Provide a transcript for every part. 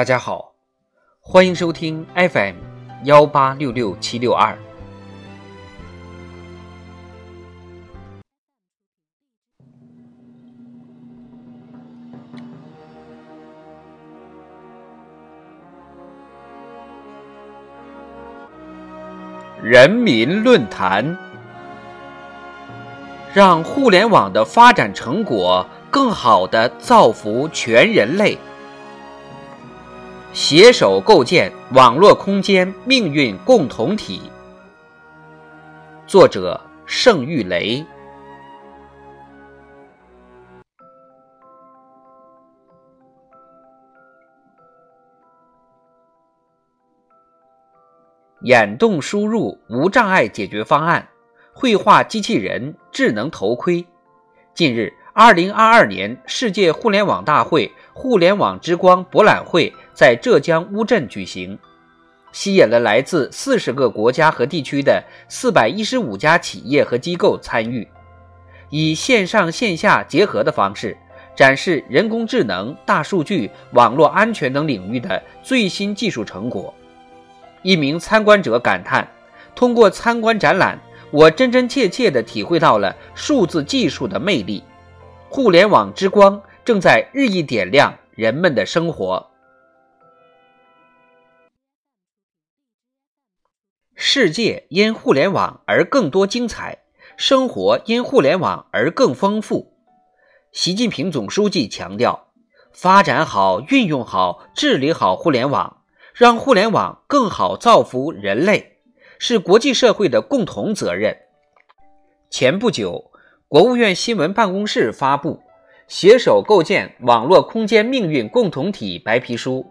大家好，欢迎收听 FM 幺八六六七六二。人民论坛，让互联网的发展成果更好的造福全人类。携手构建网络空间命运共同体。作者：盛玉雷。眼动输入无障碍解决方案，绘画机器人、智能头盔。近日，二零二二年世界互联网大会“互联网之光”博览会在浙江乌镇举行，吸引了来自四十个国家和地区的四百一十五家企业和机构参与，以线上线下结合的方式，展示人工智能、大数据、网络安全等领域的最新技术成果。一名参观者感叹：“通过参观展览，我真真切切地体会到了数字技术的魅力。互联网之光正在日益点亮人们的生活。世界因互联网而更多精彩，生活因互联网而更丰富。”习近平总书记强调：“发展好、运用好、治理好互联网。”让互联网更好造福人类，是国际社会的共同责任。前不久，国务院新闻办公室发布《携手构建网络空间命运共同体》白皮书，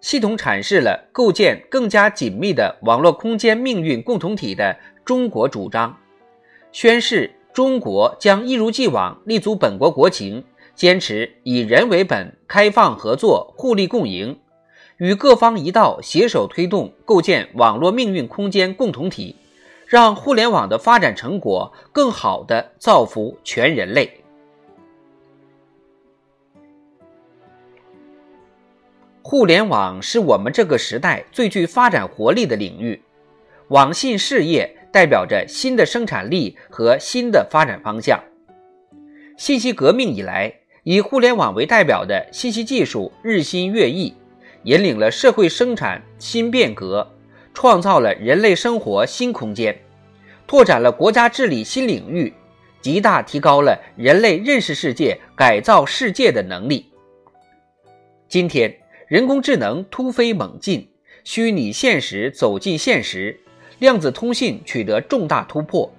系统阐释了构建更加紧密的网络空间命运共同体的中国主张，宣示中国将一如既往立足本国国情，坚持以人为本、开放合作、互利共赢。与各方一道携手推动构建网络命运空间共同体，让互联网的发展成果更好的造福全人类。互联网是我们这个时代最具发展活力的领域，网信事业代表着新的生产力和新的发展方向。信息革命以来，以互联网为代表的信息技术日新月异。引领了社会生产新变革，创造了人类生活新空间，拓展了国家治理新领域，极大提高了人类认识世界、改造世界的能力。今天，人工智能突飞猛进，虚拟现实走进现实，量子通信取得重大突破，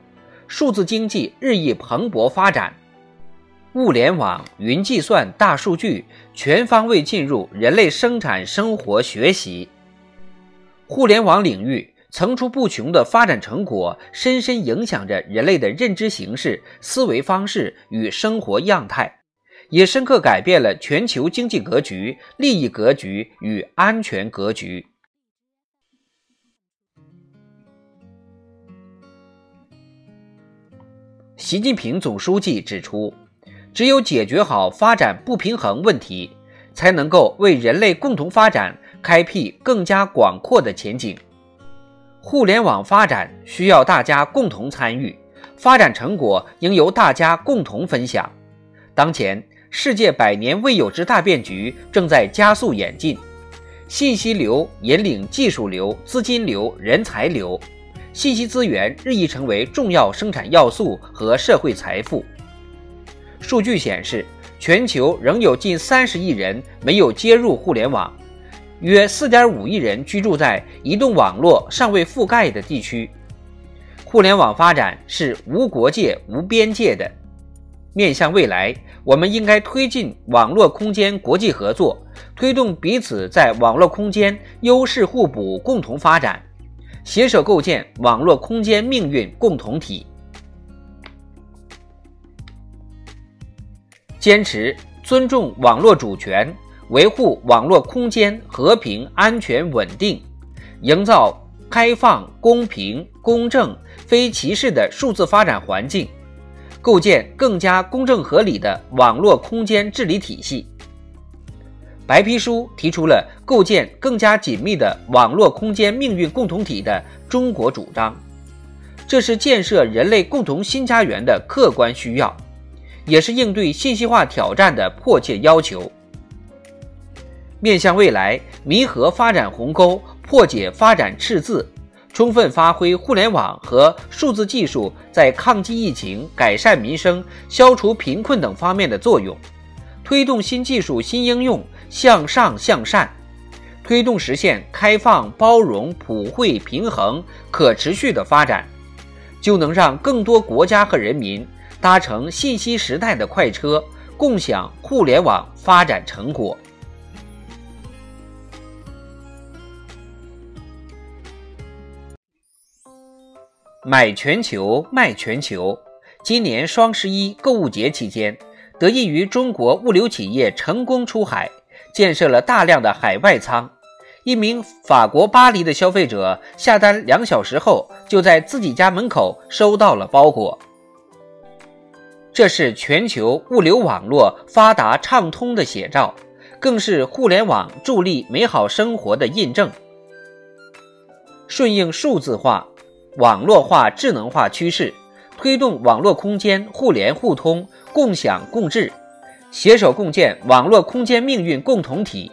数字经济日益蓬勃发展。物联网、云计算、大数据全方位进入人类生产生活学习。互联网领域层出不穷的发展成果，深深影响着人类的认知形式、思维方式与生活样态，也深刻改变了全球经济格局、利益格局与安全格局。习近平总书记指出。只有解决好发展不平衡问题，才能够为人类共同发展开辟更加广阔的前景。互联网发展需要大家共同参与，发展成果应由大家共同分享。当前，世界百年未有之大变局正在加速演进，信息流引领技术流、资金流、人才流，信息资源日益成为重要生产要素和社会财富。数据显示，全球仍有近三十亿人没有接入互联网，约四点五亿人居住在移动网络尚未覆盖的地区。互联网发展是无国界、无边界的。面向未来，我们应该推进网络空间国际合作，推动彼此在网络空间优势互补、共同发展，携手构建网络空间命运共同体。坚持尊重网络主权，维护网络空间和平、安全、稳定，营造开放、公平、公正、非歧视的数字发展环境，构建更加公正合理的网络空间治理体系。白皮书提出了构建更加紧密的网络空间命运共同体的中国主张，这是建设人类共同新家园的客观需要，也是应对信息化挑战的迫切要求。面向未来，弥合发展鸿沟，破解发展赤字，充分发挥互联网和数字技术在抗击疫情、改善民生、消除贫困等方面的作用，推动新技术新应用。向上向善，推动实现开放、包容、普惠、平衡、可持续的发展，就能让更多国家和人民搭乘信息时代的快车，共享互联网发展成果。买全球，卖全球。今年双十一购物节期间，得益于中国物流企业成功出海。建设了大量的海外仓，一名法国巴黎的消费者下单两小时后，就在自己家门口收到了包裹。这是全球物流网络发达畅通的写照，更是互联网助力美好生活的印证。顺应数字化、网络化、智能化趋势，推动网络空间互联互通、共享共治。携手共建网络空间命运共同体，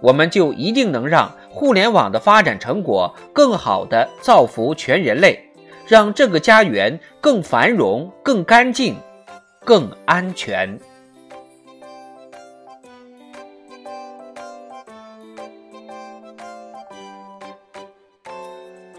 我们就一定能让互联网的发展成果更好地造福全人类，让这个家园更繁荣、更干净、更安全。